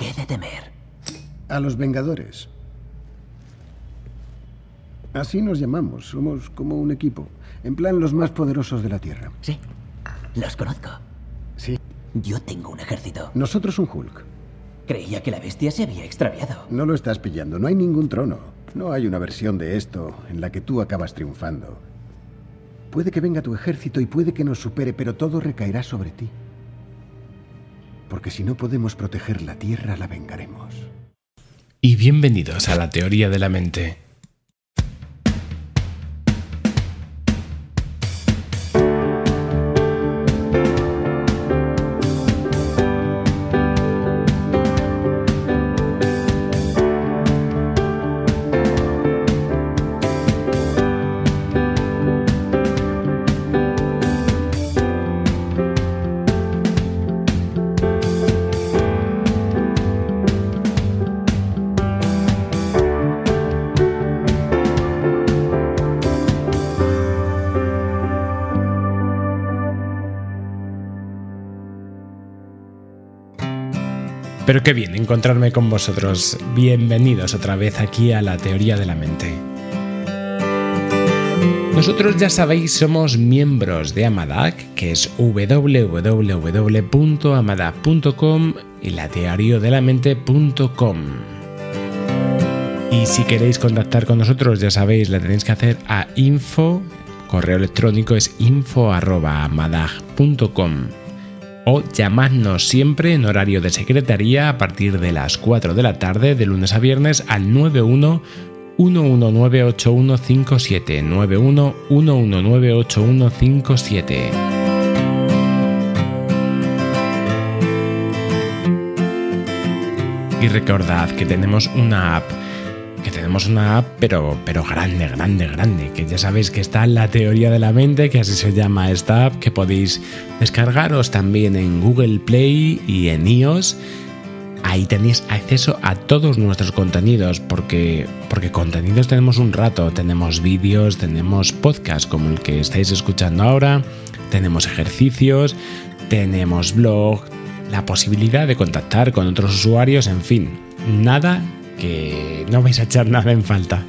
¿Qué de temer? A los Vengadores. Así nos llamamos, somos como un equipo. En plan los más poderosos de la Tierra. Sí, los conozco. Sí. Yo tengo un ejército. Nosotros un Hulk. Creía que la bestia se había extraviado. No lo estás pillando, no hay ningún trono. No hay una versión de esto en la que tú acabas triunfando. Puede que venga tu ejército y puede que nos supere, pero todo recaerá sobre ti. Porque si no podemos proteger la Tierra, la vengaremos. Y bienvenidos a la teoría de la mente. Pero qué bien encontrarme con vosotros. Bienvenidos otra vez aquí a la teoría de la mente. Nosotros ya sabéis, somos miembros de Amadak, que es www.amadak.com y la mente.com. Y si queréis contactar con nosotros, ya sabéis, la tenéis que hacer a info, correo electrónico es info.amadag.com o llamadnos siempre en horario de secretaría a partir de las 4 de la tarde de lunes a viernes al 91 1198157 91 1198157 Y recordad que tenemos una app que tenemos una app, pero, pero grande, grande, grande, que ya sabéis que está en la teoría de la mente, que así se llama esta app, que podéis descargaros también en Google Play y en iOS. Ahí tenéis acceso a todos nuestros contenidos, porque, porque contenidos tenemos un rato, tenemos vídeos, tenemos podcasts como el que estáis escuchando ahora, tenemos ejercicios, tenemos blog, la posibilidad de contactar con otros usuarios, en fin, nada que no vais a echar nada en falta.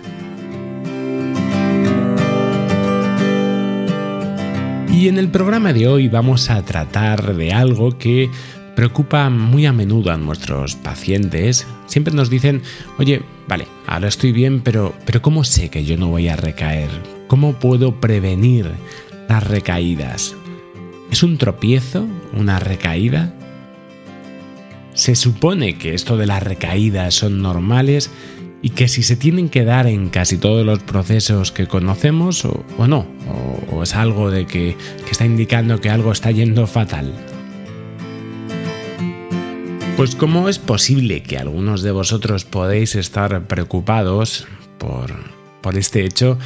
Y en el programa de hoy vamos a tratar de algo que preocupa muy a menudo a nuestros pacientes. Siempre nos dicen, oye, vale, ahora estoy bien, pero, pero ¿cómo sé que yo no voy a recaer? ¿Cómo puedo prevenir las recaídas? ¿Es un tropiezo? ¿Una recaída? Se supone que esto de las recaídas son normales y que si se tienen que dar en casi todos los procesos que conocemos o, no, o, es algo de que, está indicando que algo está yendo fatal. Pues ¿cómo es posible que algunos de vosotros podéis estar preocupados por, por este hecho?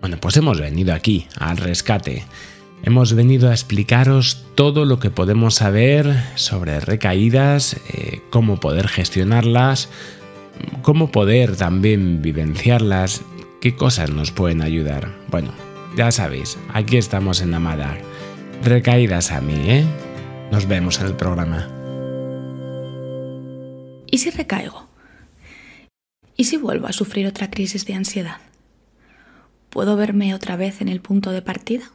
Bueno, pues hemos venido aquí, al rescate. Hemos venido a explicaros todo lo que podemos saber sobre recaídas, eh, cómo poder gestionarlas, cómo poder también vivenciarlas, qué cosas nos pueden ayudar. Bueno, ya sabéis, aquí estamos en Amada. Recaídas a mí, ¿eh? Nos vemos en el programa. ¿Y si recaigo? ¿Y si vuelvo a sufrir otra crisis de ansiedad? ¿Puedo verme otra vez en el punto de partida?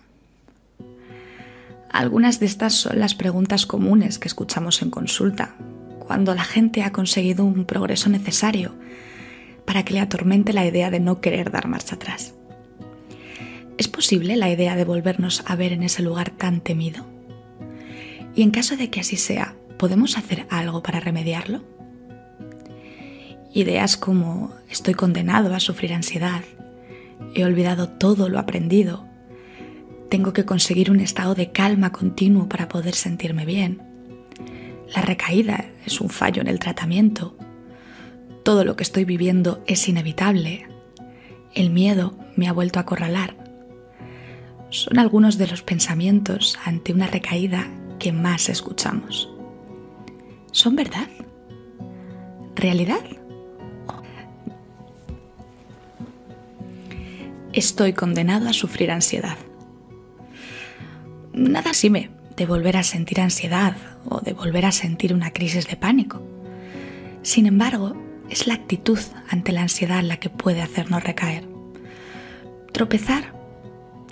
Algunas de estas son las preguntas comunes que escuchamos en consulta, cuando la gente ha conseguido un progreso necesario para que le atormente la idea de no querer dar marcha atrás. ¿Es posible la idea de volvernos a ver en ese lugar tan temido? Y en caso de que así sea, ¿podemos hacer algo para remediarlo? Ideas como estoy condenado a sufrir ansiedad, he olvidado todo lo aprendido, tengo que conseguir un estado de calma continuo para poder sentirme bien. La recaída es un fallo en el tratamiento. Todo lo que estoy viviendo es inevitable. El miedo me ha vuelto a acorralar. Son algunos de los pensamientos ante una recaída que más escuchamos. ¿Son verdad? ¿Realidad? Estoy condenado a sufrir ansiedad. Nada me de volver a sentir ansiedad o de volver a sentir una crisis de pánico. Sin embargo, es la actitud ante la ansiedad la que puede hacernos recaer. Tropezar,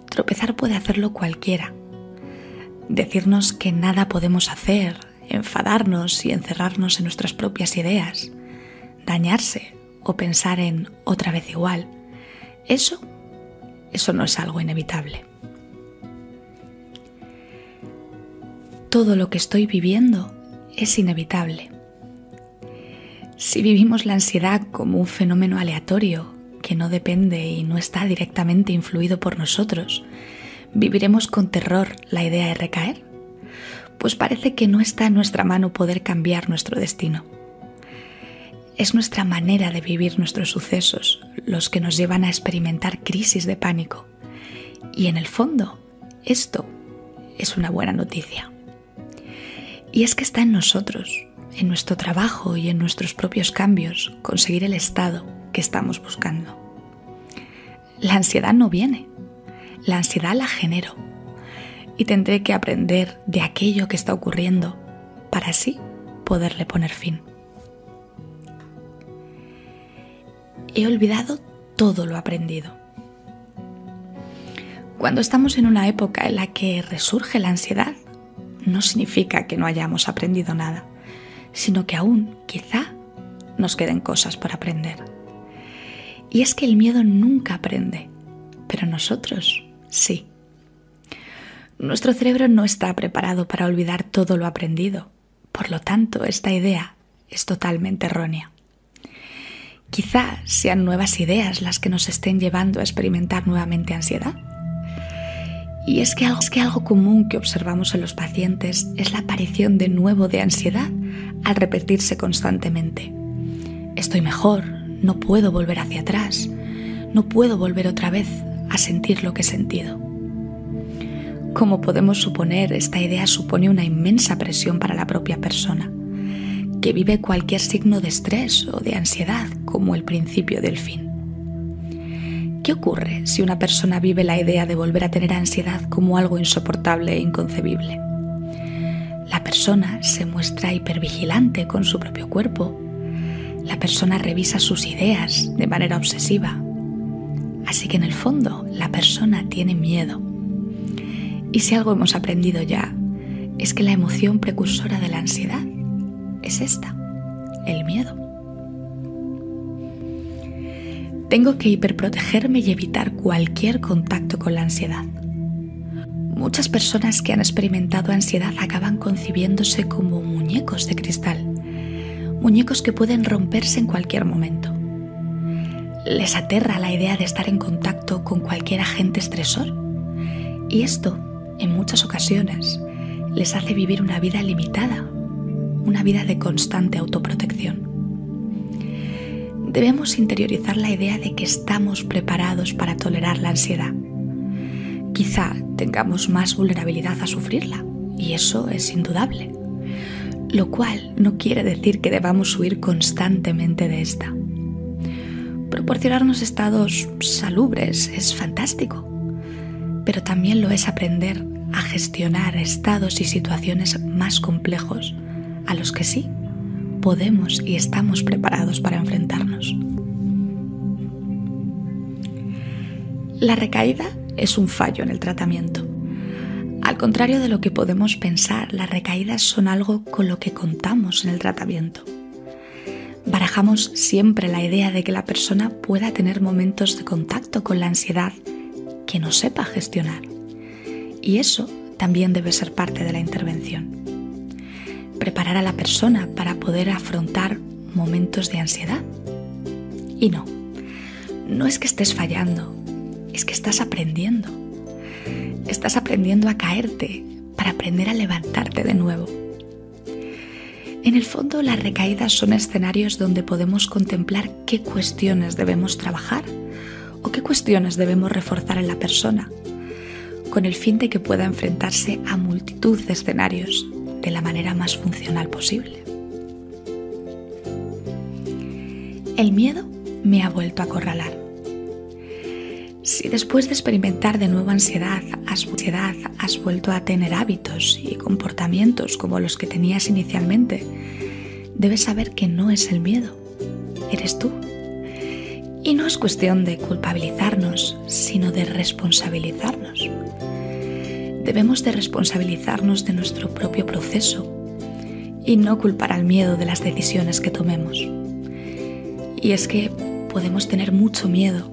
tropezar puede hacerlo cualquiera. Decirnos que nada podemos hacer, enfadarnos y encerrarnos en nuestras propias ideas, dañarse o pensar en otra vez igual, eso, eso no es algo inevitable. Todo lo que estoy viviendo es inevitable. Si vivimos la ansiedad como un fenómeno aleatorio que no depende y no está directamente influido por nosotros, ¿viviremos con terror la idea de recaer? Pues parece que no está en nuestra mano poder cambiar nuestro destino. Es nuestra manera de vivir nuestros sucesos los que nos llevan a experimentar crisis de pánico. Y en el fondo, esto es una buena noticia. Y es que está en nosotros, en nuestro trabajo y en nuestros propios cambios, conseguir el estado que estamos buscando. La ansiedad no viene, la ansiedad la genero y tendré que aprender de aquello que está ocurriendo para así poderle poner fin. He olvidado todo lo aprendido. Cuando estamos en una época en la que resurge la ansiedad, no significa que no hayamos aprendido nada, sino que aún, quizá, nos queden cosas por aprender. Y es que el miedo nunca aprende, pero nosotros sí. Nuestro cerebro no está preparado para olvidar todo lo aprendido, por lo tanto, esta idea es totalmente errónea. Quizá sean nuevas ideas las que nos estén llevando a experimentar nuevamente ansiedad y es que algo, que algo común que observamos en los pacientes es la aparición de nuevo de ansiedad al repetirse constantemente. Estoy mejor, no puedo volver hacia atrás, no puedo volver otra vez a sentir lo que he sentido. Como podemos suponer, esta idea supone una inmensa presión para la propia persona, que vive cualquier signo de estrés o de ansiedad como el principio del fin. ¿Qué ocurre si una persona vive la idea de volver a tener ansiedad como algo insoportable e inconcebible? La persona se muestra hipervigilante con su propio cuerpo. La persona revisa sus ideas de manera obsesiva. Así que en el fondo la persona tiene miedo. Y si algo hemos aprendido ya, es que la emoción precursora de la ansiedad es esta, el miedo. Tengo que hiperprotegerme y evitar cualquier contacto con la ansiedad. Muchas personas que han experimentado ansiedad acaban concibiéndose como muñecos de cristal, muñecos que pueden romperse en cualquier momento. Les aterra la idea de estar en contacto con cualquier agente estresor y esto, en muchas ocasiones, les hace vivir una vida limitada, una vida de constante autoprotección debemos interiorizar la idea de que estamos preparados para tolerar la ansiedad. Quizá tengamos más vulnerabilidad a sufrirla, y eso es indudable, lo cual no quiere decir que debamos huir constantemente de esta. Proporcionarnos estados salubres es fantástico, pero también lo es aprender a gestionar estados y situaciones más complejos a los que sí podemos y estamos preparados para enfrentarnos. La recaída es un fallo en el tratamiento. Al contrario de lo que podemos pensar, las recaídas son algo con lo que contamos en el tratamiento. Barajamos siempre la idea de que la persona pueda tener momentos de contacto con la ansiedad que no sepa gestionar. Y eso también debe ser parte de la intervención preparar a la persona para poder afrontar momentos de ansiedad. Y no, no es que estés fallando, es que estás aprendiendo. Estás aprendiendo a caerte para aprender a levantarte de nuevo. En el fondo, las recaídas son escenarios donde podemos contemplar qué cuestiones debemos trabajar o qué cuestiones debemos reforzar en la persona, con el fin de que pueda enfrentarse a multitud de escenarios de la manera más funcional posible. El miedo me ha vuelto a acorralar. Si después de experimentar de nuevo ansiedad ansiedad, has vuelto a tener hábitos y comportamientos como los que tenías inicialmente, debes saber que no es el miedo, eres tú. Y no es cuestión de culpabilizarnos, sino de responsabilizarnos. Debemos de responsabilizarnos de nuestro propio proceso y no culpar al miedo de las decisiones que tomemos. Y es que podemos tener mucho miedo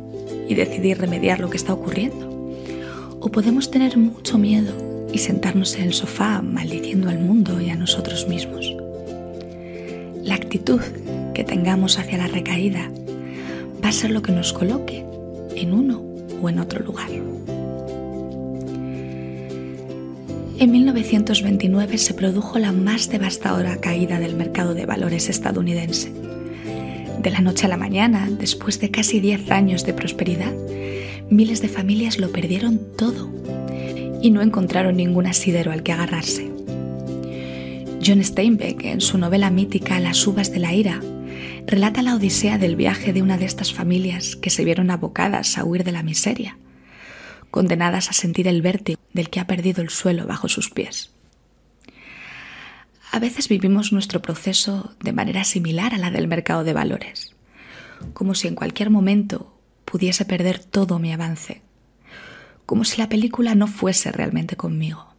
y decidir remediar lo que está ocurriendo. O podemos tener mucho miedo y sentarnos en el sofá maldiciendo al mundo y a nosotros mismos. La actitud que tengamos hacia la recaída va a ser lo que nos coloque en uno o en otro lugar. En 1929 se produjo la más devastadora caída del mercado de valores estadounidense de la noche a la mañana, después de casi 10 años de prosperidad, miles de familias lo perdieron todo y no encontraron ningún asidero al que agarrarse. John Steinbeck, en su novela mítica Las uvas de la ira, relata la odisea del viaje de una de estas familias que se vieron abocadas a huir de la miseria, condenadas a sentir el vértigo del que ha perdido el suelo bajo sus pies. A veces vivimos nuestro proceso de manera similar a la del mercado de valores, como si en cualquier momento pudiese perder todo mi avance, como si la película no fuese realmente conmigo,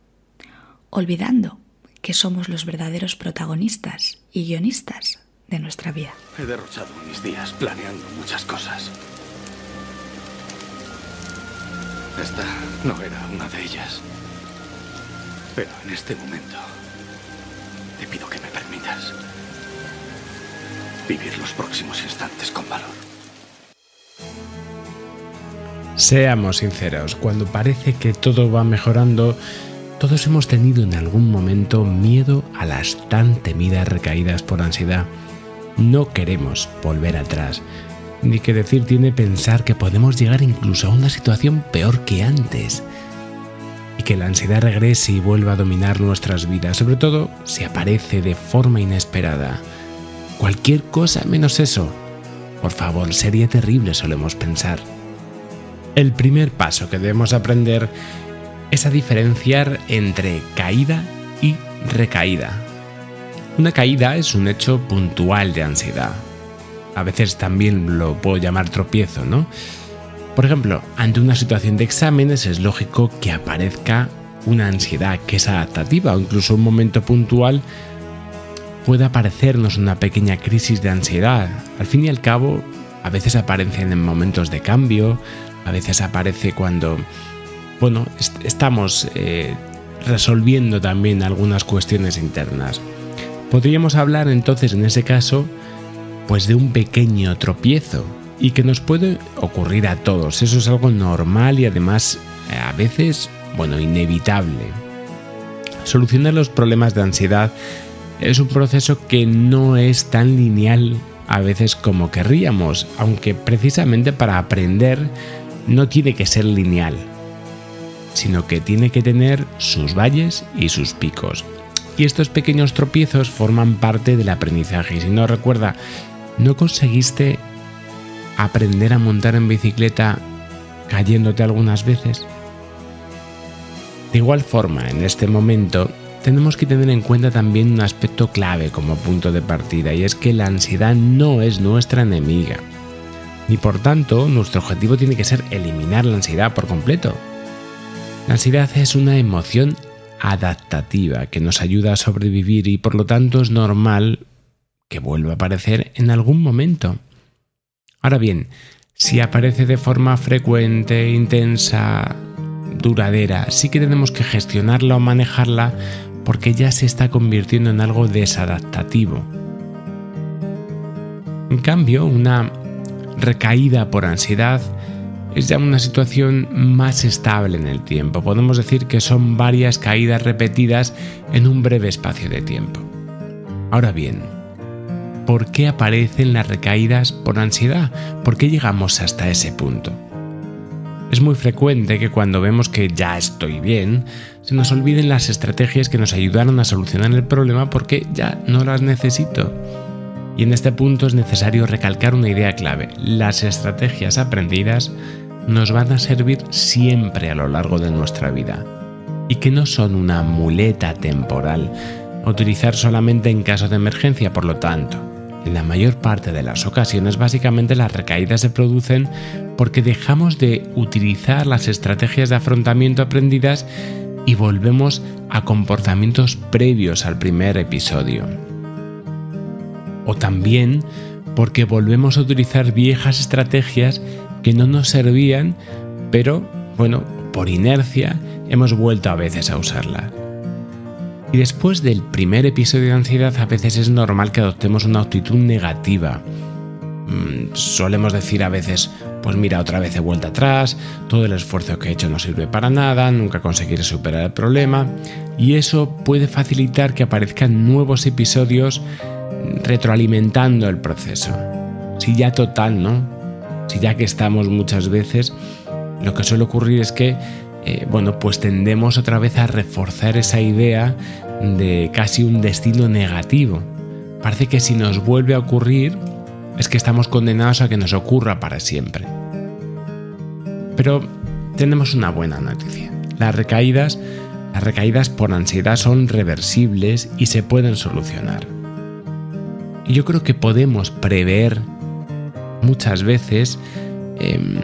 olvidando que somos los verdaderos protagonistas y guionistas de nuestra vida. He derrochado mis días planeando muchas cosas. Esta no era una de ellas. Pero en este momento te pido que me permitas vivir los próximos instantes con valor. Seamos sinceros, cuando parece que todo va mejorando, todos hemos tenido en algún momento miedo a las tan temidas recaídas por ansiedad. No queremos volver atrás, ni que decir tiene pensar que podemos llegar incluso a una situación peor que antes y que la ansiedad regrese y vuelva a dominar nuestras vidas, sobre todo si aparece de forma inesperada. Cualquier cosa menos eso. Por favor, sería terrible, solemos pensar. El primer paso que debemos aprender es a diferenciar entre caída y recaída. Una caída es un hecho puntual de ansiedad. A veces también lo puedo llamar tropiezo, ¿no? Por ejemplo, ante una situación de exámenes es lógico que aparezca una ansiedad que es adaptativa o incluso un momento puntual puede aparecernos una pequeña crisis de ansiedad. Al fin y al cabo, a veces aparecen en momentos de cambio, a veces aparece cuando, bueno, estamos eh, resolviendo también algunas cuestiones internas. Podríamos hablar entonces en ese caso, pues de un pequeño tropiezo, y que nos puede ocurrir a todos. Eso es algo normal y además a veces, bueno, inevitable. Solucionar los problemas de ansiedad es un proceso que no es tan lineal a veces como querríamos, aunque precisamente para aprender no tiene que ser lineal, sino que tiene que tener sus valles y sus picos. Y estos pequeños tropiezos forman parte del aprendizaje. Si no recuerda, no conseguiste aprender a montar en bicicleta cayéndote algunas veces? De igual forma, en este momento, tenemos que tener en cuenta también un aspecto clave como punto de partida y es que la ansiedad no es nuestra enemiga. Ni por tanto, nuestro objetivo tiene que ser eliminar la ansiedad por completo. La ansiedad es una emoción adaptativa que nos ayuda a sobrevivir y por lo tanto es normal que vuelva a aparecer en algún momento. Ahora bien, si aparece de forma frecuente, intensa, duradera, sí que tenemos que gestionarla o manejarla porque ya se está convirtiendo en algo desadaptativo. En cambio, una recaída por ansiedad es ya una situación más estable en el tiempo. Podemos decir que son varias caídas repetidas en un breve espacio de tiempo. Ahora bien, ¿por qué aparecen las recaídas por ansiedad? ¿Por qué llegamos hasta ese punto? Es muy frecuente que cuando vemos que ya estoy bien, se nos olviden las estrategias que nos ayudaron a solucionar el problema porque ya no las necesito. Y en este punto es necesario recalcar una idea clave. Las estrategias aprendidas nos van a servir siempre a lo largo de nuestra vida y que no son una muleta temporal a utilizar solamente en caso de emergencia, por lo tanto, en la mayor parte de las ocasiones básicamente las recaídas se producen porque dejamos de utilizar las estrategias de afrontamiento aprendidas y volvemos a comportamientos previos al primer episodio. O también porque volvemos a utilizar viejas estrategias que no nos servían, pero, bueno, por inercia hemos vuelto a veces a usarlas. Y después del primer episodio de ansiedad a veces es normal que adoptemos una actitud negativa. Mm, solemos decir a veces, pues mira, otra vez he vuelta atrás, todo el esfuerzo que he hecho no sirve para nada, nunca conseguiré superar el problema, y eso puede facilitar que aparezcan nuevos episodios retroalimentando el proceso. Si ya total, ¿no? Si ya que estamos muchas veces, lo que suele ocurrir es que eh, bueno, pues tendemos otra vez a reforzar esa idea de casi un destino negativo. Parece que si nos vuelve a ocurrir es que estamos condenados a que nos ocurra para siempre. Pero tenemos una buena noticia. Las recaídas, las recaídas por ansiedad son reversibles y se pueden solucionar. Y yo creo que podemos prever muchas veces em,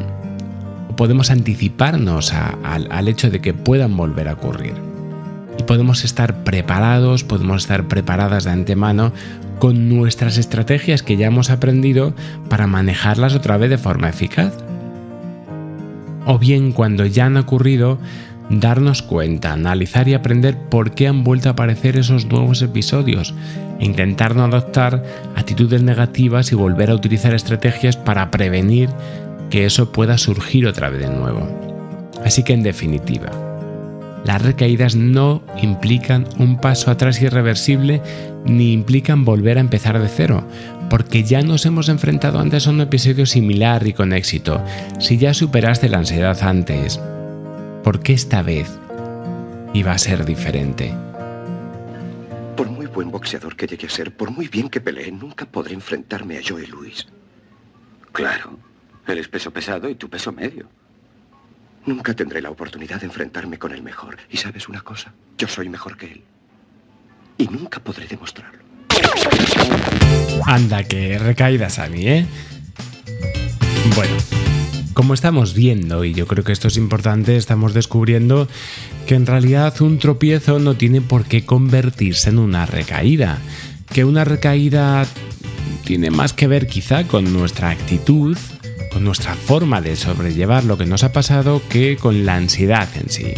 podemos anticiparnos al hecho de que puedan volver a ocurrir. Y podemos estar preparados, podemos estar preparadas de antemano con nuestras estrategias que ya hemos aprendido para manejarlas otra vez de forma eficaz. O bien cuando ya han ocurrido, darnos cuenta, analizar y aprender por qué han vuelto a aparecer esos nuevos episodios e intentar no adoptar actitudes negativas y volver a utilizar estrategias para prevenir que eso pueda surgir otra vez de nuevo. Así que en definitiva, las recaídas no implican un paso atrás irreversible ni implican volver a empezar de cero, porque ya nos hemos enfrentado antes a un episodio similar y con éxito. Si ya superaste la ansiedad antes, ¿por qué esta vez iba a ser diferente? Por muy buen boxeador que llegue a ser, por muy bien que pelee, nunca podré enfrentarme a Joe Louis. Claro, él es peso pesado y tu peso medio. Nunca tendré la oportunidad de enfrentarme con el mejor. Y sabes una cosa, yo soy mejor que él. Y nunca podré demostrarlo. Anda, que recaídas a mí, ¿eh? Bueno, como estamos viendo, y yo creo que esto es importante, estamos descubriendo que en realidad un tropiezo no tiene por qué convertirse en una recaída. Que una recaída tiene más que ver quizá con nuestra actitud con nuestra forma de sobrellevar lo que nos ha pasado que con la ansiedad en sí.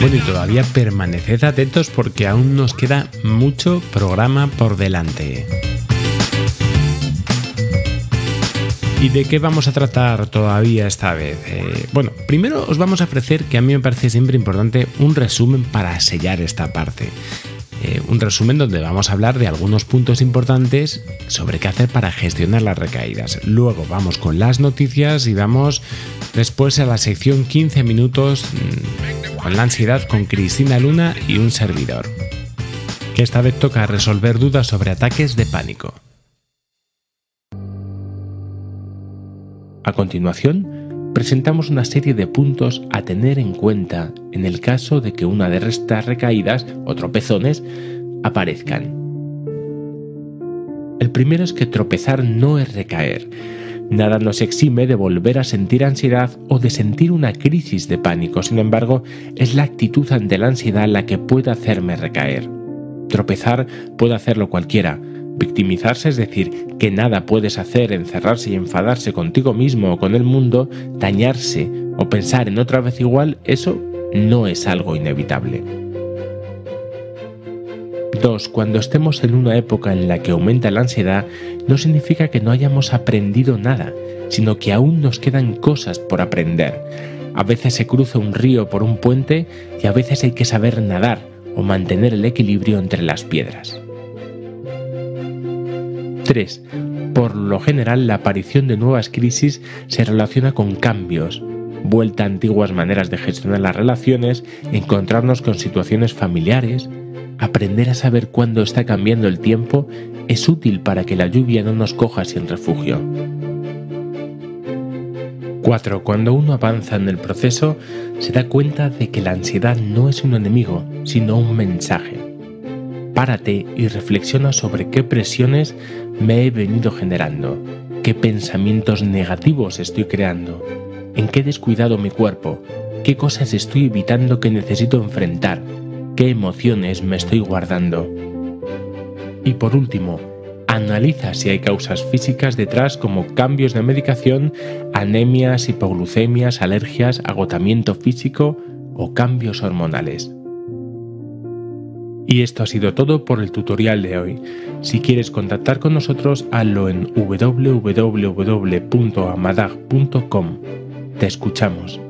Bueno, y todavía permaneced atentos porque aún nos queda mucho programa por delante. ¿Y de qué vamos a tratar todavía esta vez? Eh, bueno, primero os vamos a ofrecer, que a mí me parece siempre importante, un resumen para sellar esta parte. Eh, un resumen donde vamos a hablar de algunos puntos importantes sobre qué hacer para gestionar las recaídas. Luego vamos con las noticias y vamos después a la sección 15 minutos mm, con la ansiedad con Cristina Luna y un servidor. Que esta vez toca resolver dudas sobre ataques de pánico. A continuación, presentamos una serie de puntos a tener en cuenta en el caso de que una de estas recaídas o tropezones aparezcan. El primero es que tropezar no es recaer. Nada nos exime de volver a sentir ansiedad o de sentir una crisis de pánico, sin embargo, es la actitud ante la ansiedad la que puede hacerme recaer. Tropezar puede hacerlo cualquiera, Victimizarse es decir que nada puedes hacer, encerrarse y enfadarse contigo mismo o con el mundo, dañarse o pensar en otra vez igual, eso no es algo inevitable. 2. Cuando estemos en una época en la que aumenta la ansiedad, no significa que no hayamos aprendido nada, sino que aún nos quedan cosas por aprender. A veces se cruza un río por un puente y a veces hay que saber nadar o mantener el equilibrio entre las piedras. 3. Por lo general, la aparición de nuevas crisis se relaciona con cambios, vuelta a antiguas maneras de gestionar las relaciones, encontrarnos con situaciones familiares, aprender a saber cuándo está cambiando el tiempo es útil para que la lluvia no nos coja sin refugio. 4. Cuando uno avanza en el proceso, se da cuenta de que la ansiedad no es un enemigo, sino un mensaje. Párate y reflexiona sobre qué presiones me he venido generando, qué pensamientos negativos estoy creando, en qué he descuidado mi cuerpo, qué cosas estoy evitando que necesito enfrentar, qué emociones me estoy guardando. Y por último, analiza si hay causas físicas detrás como cambios de medicación, anemias, hipoglucemias, alergias, agotamiento físico o cambios hormonales. Y esto ha sido todo por el tutorial de hoy. Si quieres contactar con nosotros, hazlo en www.amadag.com. Te escuchamos.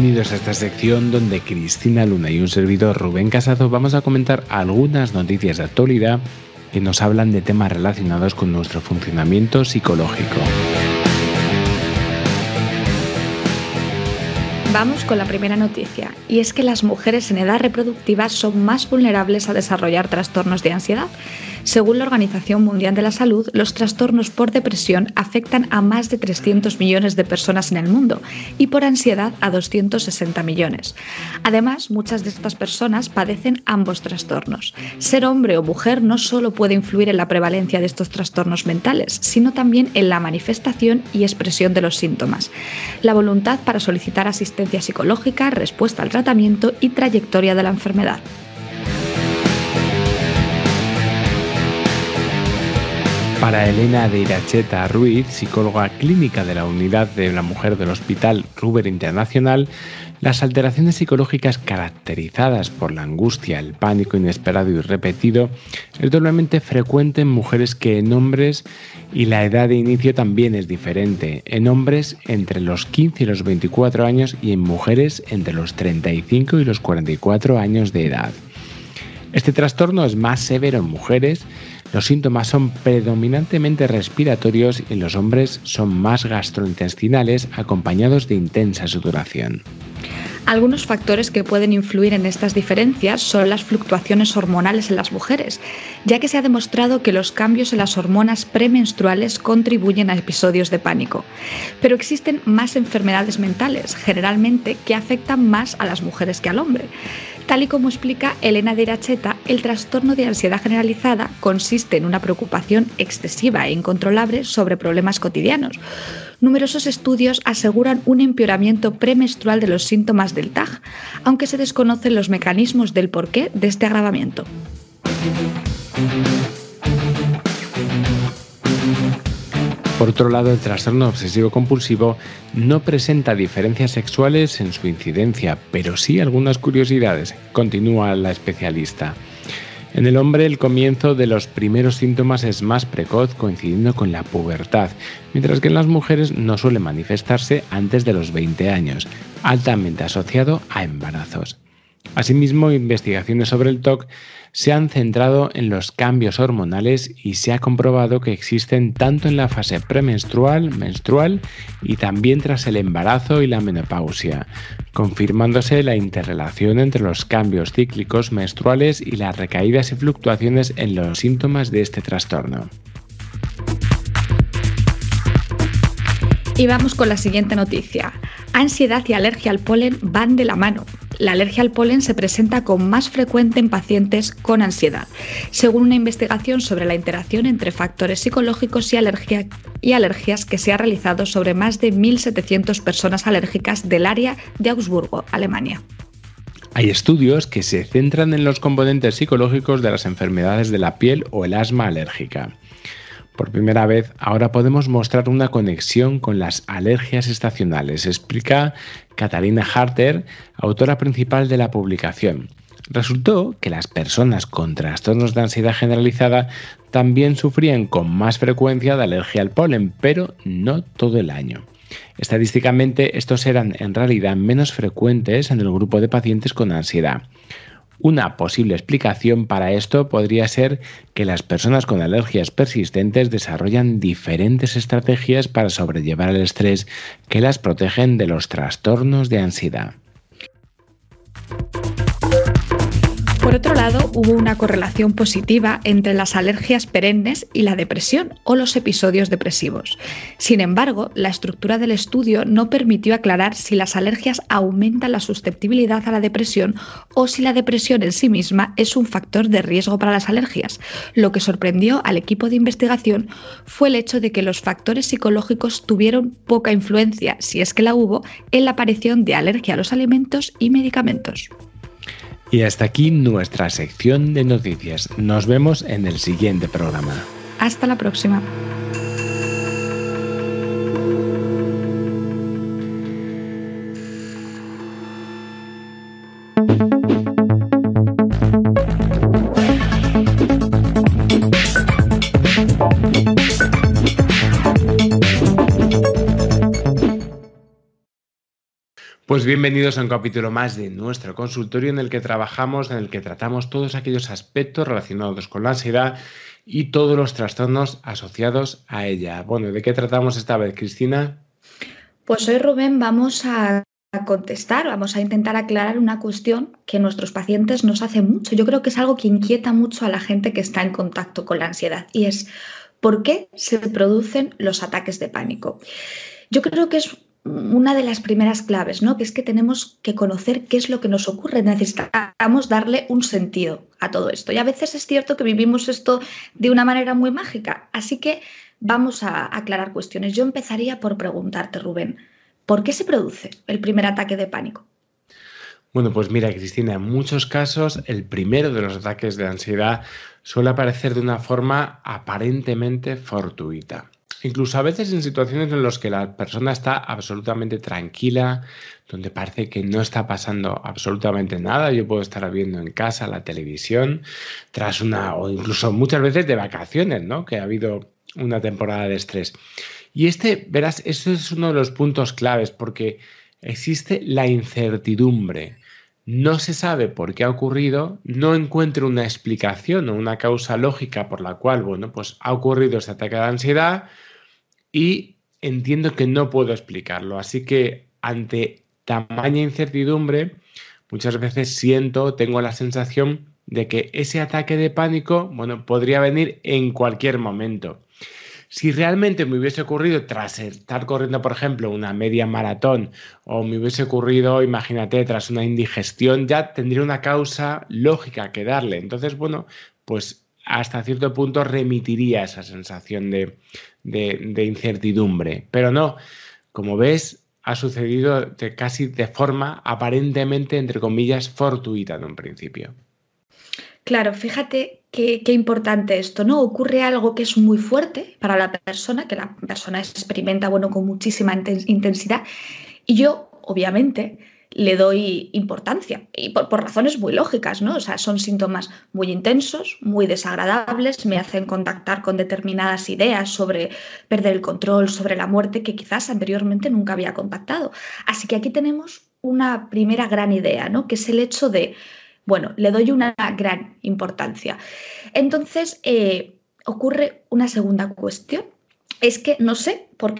Bienvenidos a esta sección donde Cristina Luna y un servidor Rubén Casado vamos a comentar algunas noticias de actualidad que nos hablan de temas relacionados con nuestro funcionamiento psicológico. Vamos con la primera noticia, y es que las mujeres en edad reproductiva son más vulnerables a desarrollar trastornos de ansiedad. Según la Organización Mundial de la Salud, los trastornos por depresión afectan a más de 300 millones de personas en el mundo y por ansiedad a 260 millones. Además, muchas de estas personas padecen ambos trastornos. Ser hombre o mujer no solo puede influir en la prevalencia de estos trastornos mentales, sino también en la manifestación y expresión de los síntomas. La voluntad para solicitar asistencia psicológica, respuesta al tratamiento y trayectoria de la enfermedad. Para Elena de Iracheta Ruiz, psicóloga clínica de la unidad de la mujer del Hospital Ruber Internacional, las alteraciones psicológicas caracterizadas por la angustia, el pánico inesperado y repetido es doblemente frecuente en mujeres que en hombres y la edad de inicio también es diferente, en hombres entre los 15 y los 24 años y en mujeres entre los 35 y los 44 años de edad. Este trastorno es más severo en mujeres, los síntomas son predominantemente respiratorios y en los hombres son más gastrointestinales acompañados de intensa sudoración. Algunos factores que pueden influir en estas diferencias son las fluctuaciones hormonales en las mujeres, ya que se ha demostrado que los cambios en las hormonas premenstruales contribuyen a episodios de pánico. Pero existen más enfermedades mentales, generalmente, que afectan más a las mujeres que al hombre. Tal y como explica Elena de Iracheta, el trastorno de ansiedad generalizada consiste en una preocupación excesiva e incontrolable sobre problemas cotidianos. Numerosos estudios aseguran un empeoramiento premenstrual de los síntomas del TAG, aunque se desconocen los mecanismos del porqué de este agravamiento. Por otro lado, el trastorno obsesivo compulsivo no presenta diferencias sexuales en su incidencia, pero sí algunas curiosidades, continúa la especialista. En el hombre el comienzo de los primeros síntomas es más precoz coincidiendo con la pubertad, mientras que en las mujeres no suele manifestarse antes de los 20 años, altamente asociado a embarazos. Asimismo, investigaciones sobre el TOC se han centrado en los cambios hormonales y se ha comprobado que existen tanto en la fase premenstrual, menstrual y también tras el embarazo y la menopausia, confirmándose la interrelación entre los cambios cíclicos menstruales y las recaídas y fluctuaciones en los síntomas de este trastorno. Y vamos con la siguiente noticia. Ansiedad y alergia al polen van de la mano. La alergia al polen se presenta con más frecuente en pacientes con ansiedad, según una investigación sobre la interacción entre factores psicológicos y, y alergias que se ha realizado sobre más de 1.700 personas alérgicas del área de Augsburgo, Alemania. Hay estudios que se centran en los componentes psicológicos de las enfermedades de la piel o el asma alérgica. Por primera vez, ahora podemos mostrar una conexión con las alergias estacionales, explica Catalina Harter, autora principal de la publicación. Resultó que las personas con trastornos de ansiedad generalizada también sufrían con más frecuencia de alergia al polen, pero no todo el año. Estadísticamente, estos eran en realidad menos frecuentes en el grupo de pacientes con ansiedad. Una posible explicación para esto podría ser que las personas con alergias persistentes desarrollan diferentes estrategias para sobrellevar el estrés que las protegen de los trastornos de ansiedad. Por otro lado, hubo una correlación positiva entre las alergias perennes y la depresión o los episodios depresivos. Sin embargo, la estructura del estudio no permitió aclarar si las alergias aumentan la susceptibilidad a la depresión o si la depresión en sí misma es un factor de riesgo para las alergias. Lo que sorprendió al equipo de investigación fue el hecho de que los factores psicológicos tuvieron poca influencia, si es que la hubo, en la aparición de alergia a los alimentos y medicamentos. Y hasta aquí nuestra sección de noticias. Nos vemos en el siguiente programa. Hasta la próxima. Bienvenidos a un capítulo más de nuestro consultorio en el que trabajamos, en el que tratamos todos aquellos aspectos relacionados con la ansiedad y todos los trastornos asociados a ella. Bueno, ¿de qué tratamos esta vez, Cristina? Pues hoy, Rubén, vamos a contestar, vamos a intentar aclarar una cuestión que nuestros pacientes nos hacen mucho. Yo creo que es algo que inquieta mucho a la gente que está en contacto con la ansiedad y es ¿por qué se producen los ataques de pánico? Yo creo que es una de las primeras claves, ¿no? Que es que tenemos que conocer qué es lo que nos ocurre. Necesitamos darle un sentido a todo esto. Y a veces es cierto que vivimos esto de una manera muy mágica. Así que vamos a aclarar cuestiones. Yo empezaría por preguntarte, Rubén, ¿por qué se produce el primer ataque de pánico? Bueno, pues mira, Cristina, en muchos casos el primero de los ataques de ansiedad suele aparecer de una forma aparentemente fortuita. Incluso a veces en situaciones en las que la persona está absolutamente tranquila, donde parece que no está pasando absolutamente nada. Yo puedo estar viendo en casa la televisión, tras una, o incluso muchas veces de vacaciones, ¿no? Que ha habido una temporada de estrés. Y este, verás, eso es uno de los puntos claves porque existe la incertidumbre. No se sabe por qué ha ocurrido, no encuentro una explicación o una causa lógica por la cual, bueno, pues ha ocurrido este ataque de ansiedad y entiendo que no puedo explicarlo. Así que ante tamaña incertidumbre, muchas veces siento, tengo la sensación de que ese ataque de pánico, bueno, podría venir en cualquier momento. Si realmente me hubiese ocurrido tras estar corriendo, por ejemplo, una media maratón, o me hubiese ocurrido, imagínate, tras una indigestión, ya tendría una causa lógica que darle. Entonces, bueno, pues hasta cierto punto remitiría esa sensación de, incertidumbre. Pero no, como ves, ha sucedido de casi de forma aparentemente, entre comillas, fortuita en un principio. Claro, fíjate qué, qué, importante esto, ¿no? Ocurre algo que es muy fuerte para la persona, que la persona experimenta, bueno, con muchísima intensidad. Y yo, obviamente, le doy importancia y por, razones muy lógicas, ¿no? O sea, son síntomas muy intensos, muy desagradables, me hacen contactar con determinadas ideas sobre perder el control, sobre la muerte que quizás anteriormente nunca había contactado. Así que aquí tenemos una primera gran idea, ¿no? Que es el hecho de, bueno, le doy una gran importancia. Entonces, eh, ocurre una segunda cuestión. Es que no sé por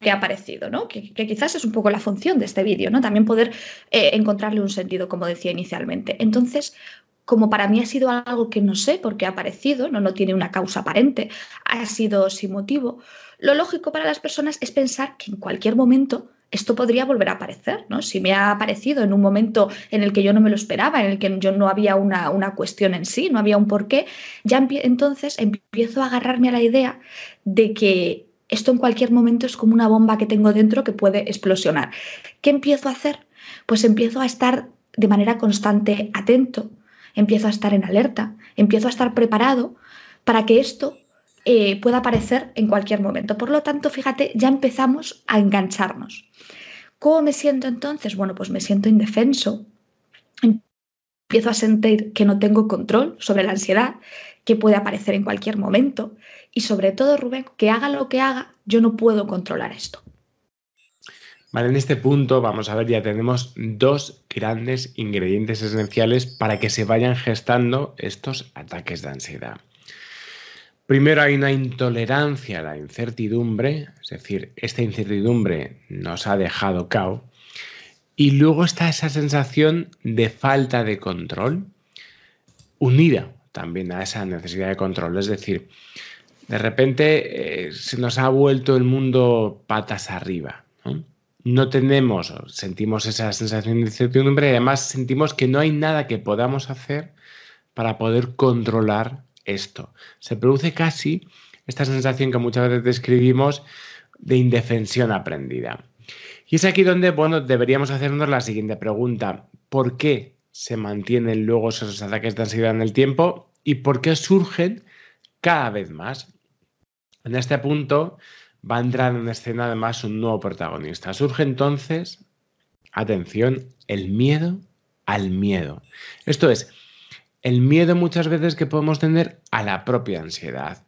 que ha aparecido, ¿no? Que, quizás es un poco la función de este vídeo, ¿no? También poder eh, encontrarle un sentido, como decía inicialmente. Entonces, como para mí ha sido algo que no sé por qué ha aparecido, no, no tiene una causa aparente, ha sido sin motivo, lo lógico para las personas es pensar que en cualquier momento esto podría volver a aparecer, ¿no? Si me ha aparecido en un momento en el que yo no me lo esperaba, en el que yo no había una, una cuestión en sí, no había un porqué, ya entonces empiezo a agarrarme a la idea de que esto en cualquier momento es como una bomba que tengo dentro que puede explosionar. ¿Qué empiezo a hacer? Pues empiezo a estar de manera constante atento, empiezo a estar en alerta, empiezo a estar preparado para que esto eh, puede aparecer en cualquier momento. Por lo tanto, fíjate, ya empezamos a engancharnos. ¿Cómo me siento entonces? Bueno, pues me siento indefenso. Empiezo a sentir que no tengo control sobre la ansiedad, que puede aparecer en cualquier momento. Y sobre todo, Rubén, que haga lo que haga, yo no puedo controlar esto. Vale, en este punto vamos a ver, ya tenemos dos grandes ingredientes esenciales para que se vayan gestando estos ataques de ansiedad. Primero hay una intolerancia a la incertidumbre, es decir, esta incertidumbre nos ha dejado cao. Y luego está esa sensación de falta de control, unida también a esa necesidad de control. Es decir, de repente eh, se nos ha vuelto el mundo patas arriba. ¿no? no tenemos, sentimos esa sensación de incertidumbre y además sentimos que no hay nada que podamos hacer para poder controlar esto. Se produce casi esta sensación que muchas veces describimos de indefensión aprendida. Y es aquí donde, bueno, deberíamos hacernos la siguiente pregunta. ¿Por qué se mantienen luego esos ataques de ansiedad en el tiempo y por qué surgen cada vez más? En este punto, va a entrar en escena además un nuevo protagonista. Surge entonces, atención, el miedo al miedo. Esto es, el miedo muchas veces que podemos tener a la propia ansiedad.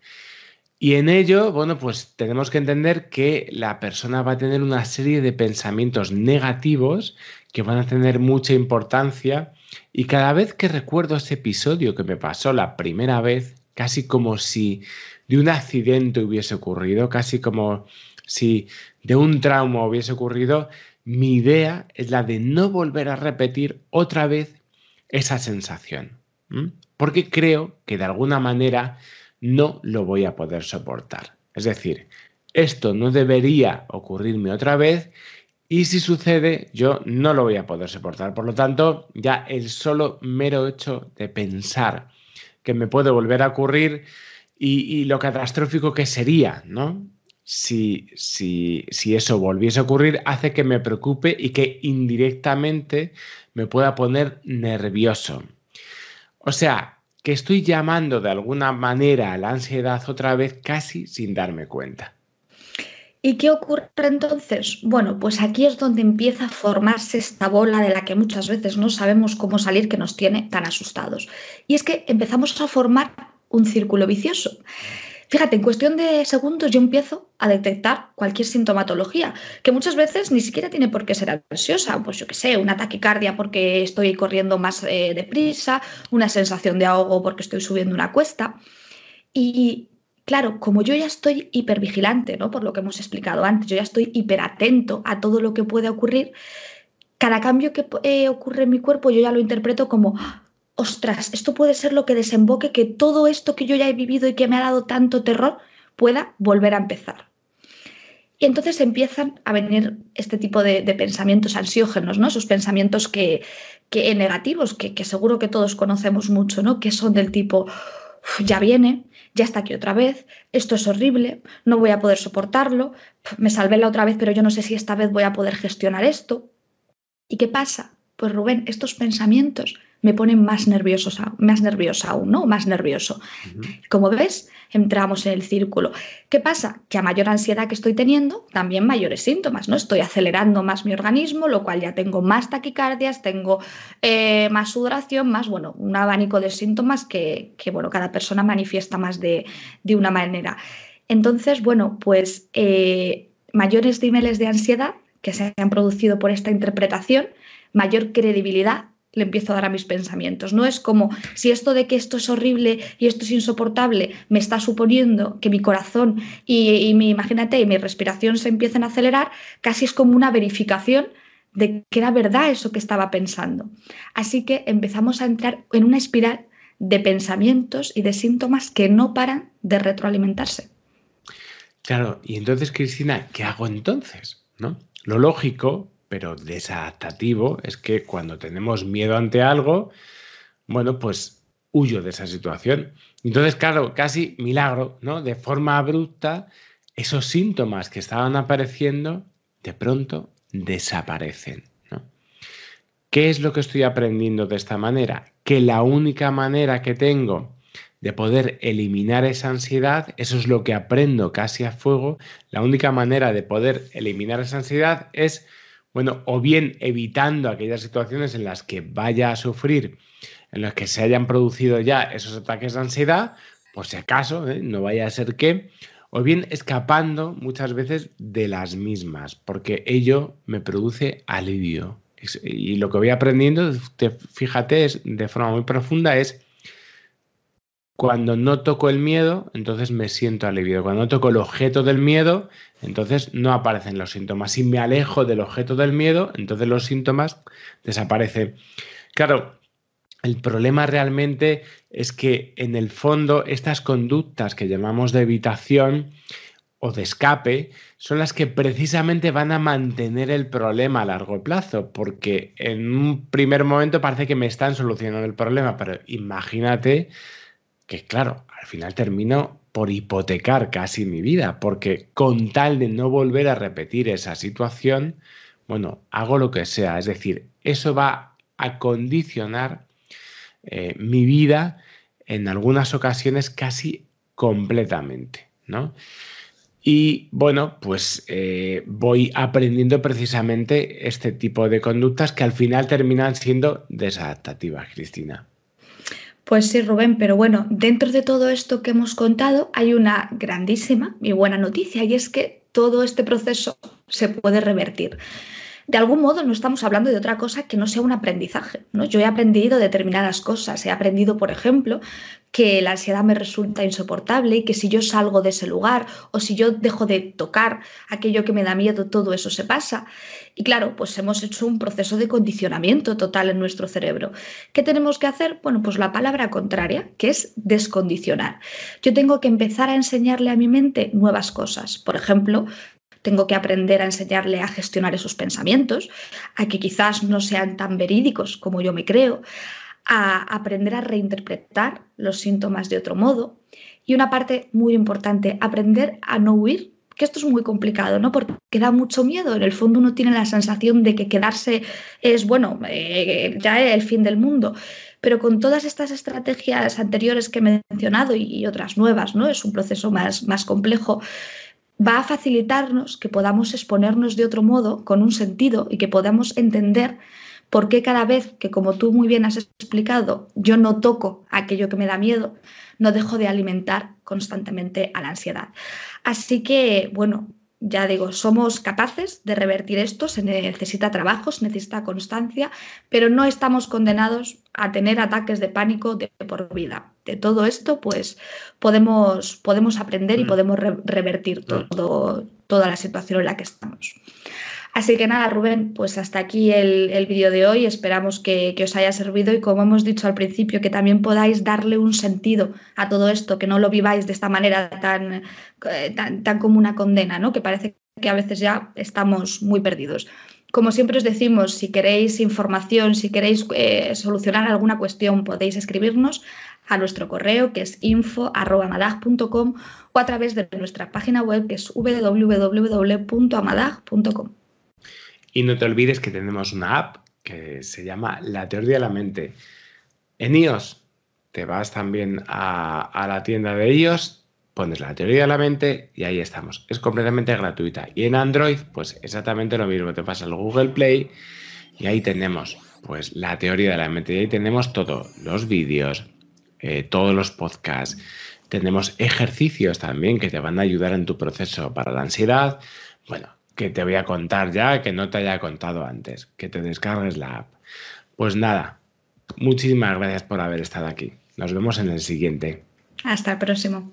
Y en ello, bueno, pues tenemos que entender que la persona va a tener una serie de pensamientos negativos que van a tener mucha importancia y cada vez que recuerdo ese episodio que me pasó la primera vez, casi como si de un accidente hubiese ocurrido, casi como si de un trauma hubiese ocurrido, mi idea es la de no volver a repetir otra vez esa sensación. Porque creo que de alguna manera no lo voy a poder soportar. Es decir, esto no debería ocurrirme otra vez y si sucede yo no lo voy a poder soportar. Por lo tanto, ya el solo mero hecho de pensar que me puede volver a ocurrir y, lo catastrófico que sería, ¿no? Si, si, si, eso volviese a ocurrir, hace que me preocupe y que indirectamente me pueda poner nervioso. O sea, que estoy llamando de alguna manera a la ansiedad otra vez casi sin darme cuenta. ¿Y qué ocurre entonces? Bueno, pues aquí es donde empieza a formarse esta bola de la que muchas veces no sabemos cómo salir que nos tiene tan asustados. Y es que empezamos a formar un círculo vicioso. Fíjate, en cuestión de segundos yo empiezo a detectar cualquier sintomatología, que muchas veces ni siquiera tiene por qué ser ansiosa, pues yo qué sé, una taquicardia porque estoy corriendo más eh, deprisa, una sensación de ahogo porque estoy subiendo una cuesta. Y claro, como yo ya estoy hipervigilante, ¿no? Por lo que hemos explicado antes, yo ya estoy hiperatento a todo lo que puede ocurrir, cada cambio que eh, ocurre en mi cuerpo yo ya lo interpreto como ostras, esto puede ser lo que desemboque que todo esto que yo ya he vivido y que me ha dado tanto terror pueda volver a empezar. Y entonces empiezan a venir este tipo de, pensamientos ansiógenos, ¿no? Esos pensamientos que, que negativos, que, que, seguro que todos conocemos mucho, ¿no? Que son del tipo, ya viene, ya está aquí otra vez, esto es horrible, no voy a poder soportarlo, me salvé la otra vez, pero yo no sé si esta vez voy a poder gestionar esto. ¿Y qué pasa? Pues Rubén, estos pensamientos me ponen más, nerviosos, más nerviosa aún, ¿no? Más nervioso. Como ves, entramos en el círculo. ¿Qué pasa? Que a mayor ansiedad que estoy teniendo, también mayores síntomas, ¿no? Estoy acelerando más mi organismo, lo cual ya tengo más taquicardias, tengo eh, más sudoración, más, bueno, un abanico de síntomas que, bueno, cada persona manifiesta más de, una manera. Entonces, bueno, pues eh, mayores niveles de ansiedad que se han producido por esta interpretación, mayor credibilidad le empiezo a dar a mis pensamientos. No es como si esto de que esto es horrible y esto es insoportable me está suponiendo que mi corazón y, mi, imagínate, y mi respiración se empiecen a acelerar, casi es como una verificación de que era verdad eso que estaba pensando. Así que empezamos a entrar en una espiral de pensamientos y de síntomas que no paran de retroalimentarse. Claro, y entonces, Cristina, ¿qué hago entonces? ¿No? Lo lógico pero desadaptativo es que cuando tenemos miedo ante algo, bueno, pues huyo de esa situación. Entonces, claro, casi milagro, ¿no? De forma abrupta, esos síntomas que estaban apareciendo, de pronto desaparecen. ¿no? ¿Qué es lo que estoy aprendiendo de esta manera? Que la única manera que tengo de poder eliminar esa ansiedad, eso es lo que aprendo casi a fuego, la única manera de poder eliminar esa ansiedad es, bueno, o bien evitando aquellas situaciones en las que vaya a sufrir, en las que se hayan producido ya esos ataques de ansiedad, por si acaso, ¿eh? no vaya a ser que, o bien escapando muchas veces de las mismas, porque ello me produce alivio. Y lo que voy aprendiendo, fíjate, es, de forma muy profunda, es cuando no toco el miedo, entonces me siento aliviado. Cuando no toco el objeto del miedo, entonces no aparecen los síntomas. Si me alejo del objeto del miedo, entonces los síntomas desaparecen. Claro, el problema realmente es que en el fondo estas conductas que llamamos de evitación o de escape son las que precisamente van a mantener el problema a largo plazo, porque en un primer momento parece que me están solucionando el problema, pero imagínate que claro, al final termino por hipotecar casi mi vida, porque con tal de no volver a repetir esa situación, bueno, hago lo que sea, es decir, eso va a condicionar eh, mi vida en algunas ocasiones casi completamente, ¿no? Y bueno, pues eh, voy aprendiendo precisamente este tipo de conductas que al final terminan siendo desadaptativas, Cristina. Pues sí, Rubén, pero bueno, dentro de todo esto que hemos contado hay una grandísima y buena noticia y es que todo este proceso se puede revertir de algún modo no estamos hablando de otra cosa que no sea un aprendizaje. ¿no? Yo he aprendido determinadas cosas. He aprendido, por ejemplo, que la ansiedad me resulta insoportable y que si yo salgo de ese lugar o si yo dejo de tocar aquello que me da miedo, todo eso se pasa. Y claro, pues hemos hecho un proceso de condicionamiento total en nuestro cerebro. ¿Qué tenemos que hacer? Bueno, pues la palabra contraria, que es descondicionar. Yo tengo que empezar a enseñarle a mi mente nuevas cosas. Por ejemplo, tengo que aprender a enseñarle a gestionar esos pensamientos, a que quizás no sean tan verídicos como yo me creo, a aprender a reinterpretar los síntomas de otro modo. Y una parte muy importante, aprender a no huir que esto es muy complicado, ¿no? Porque da mucho miedo. En el fondo uno tiene la sensación de que quedarse es, bueno, eh, ya el fin del mundo. Pero con todas estas estrategias anteriores que he mencionado y, otras nuevas, ¿no? Es un proceso más, más complejo va a facilitarnos que podamos exponernos de otro modo, con un sentido, y que podamos entender por qué cada vez que, como tú muy bien has explicado, yo no toco aquello que me da miedo, no dejo de alimentar constantemente a la ansiedad. Así que, bueno, ya digo, somos capaces de revertir esto, se necesita trabajo, se necesita constancia, pero no estamos condenados a tener ataques de pánico de por vida. De todo esto, pues podemos, podemos aprender y mm. podemos revertir todo, toda la situación en la que estamos. Así que nada, Rubén, pues hasta aquí el, vídeo de hoy. Esperamos que, os haya servido y como hemos dicho al principio, que también podáis darle un sentido a todo esto, que no lo viváis de esta manera tan, eh, tan, como una condena, ¿no? que parece que a veces ya estamos muy perdidos. Como siempre os decimos, si queréis información, si queréis eh, solucionar alguna cuestión, podéis escribirnos a nuestro correo que es info.amadag.com o a través de nuestra página web que es www.amadag.com. Y no te olvides que tenemos una app que se llama La Teoría de la Mente. En iOS te vas también a, la tienda de iOS, pones la teoría de la mente y ahí estamos. Es completamente gratuita. Y en Android, pues exactamente lo mismo. Te pasas al Google Play y ahí tenemos pues la teoría de la mente. Y ahí tenemos todo, los vídeos, eh, todos los podcasts. Tenemos ejercicios también que te van a ayudar en tu proceso para la ansiedad. Bueno, que te voy a contar ya, que no te haya contado antes, que te descargues la app. Pues nada, muchísimas gracias por haber estado aquí. Nos vemos en el siguiente. Hasta el próximo.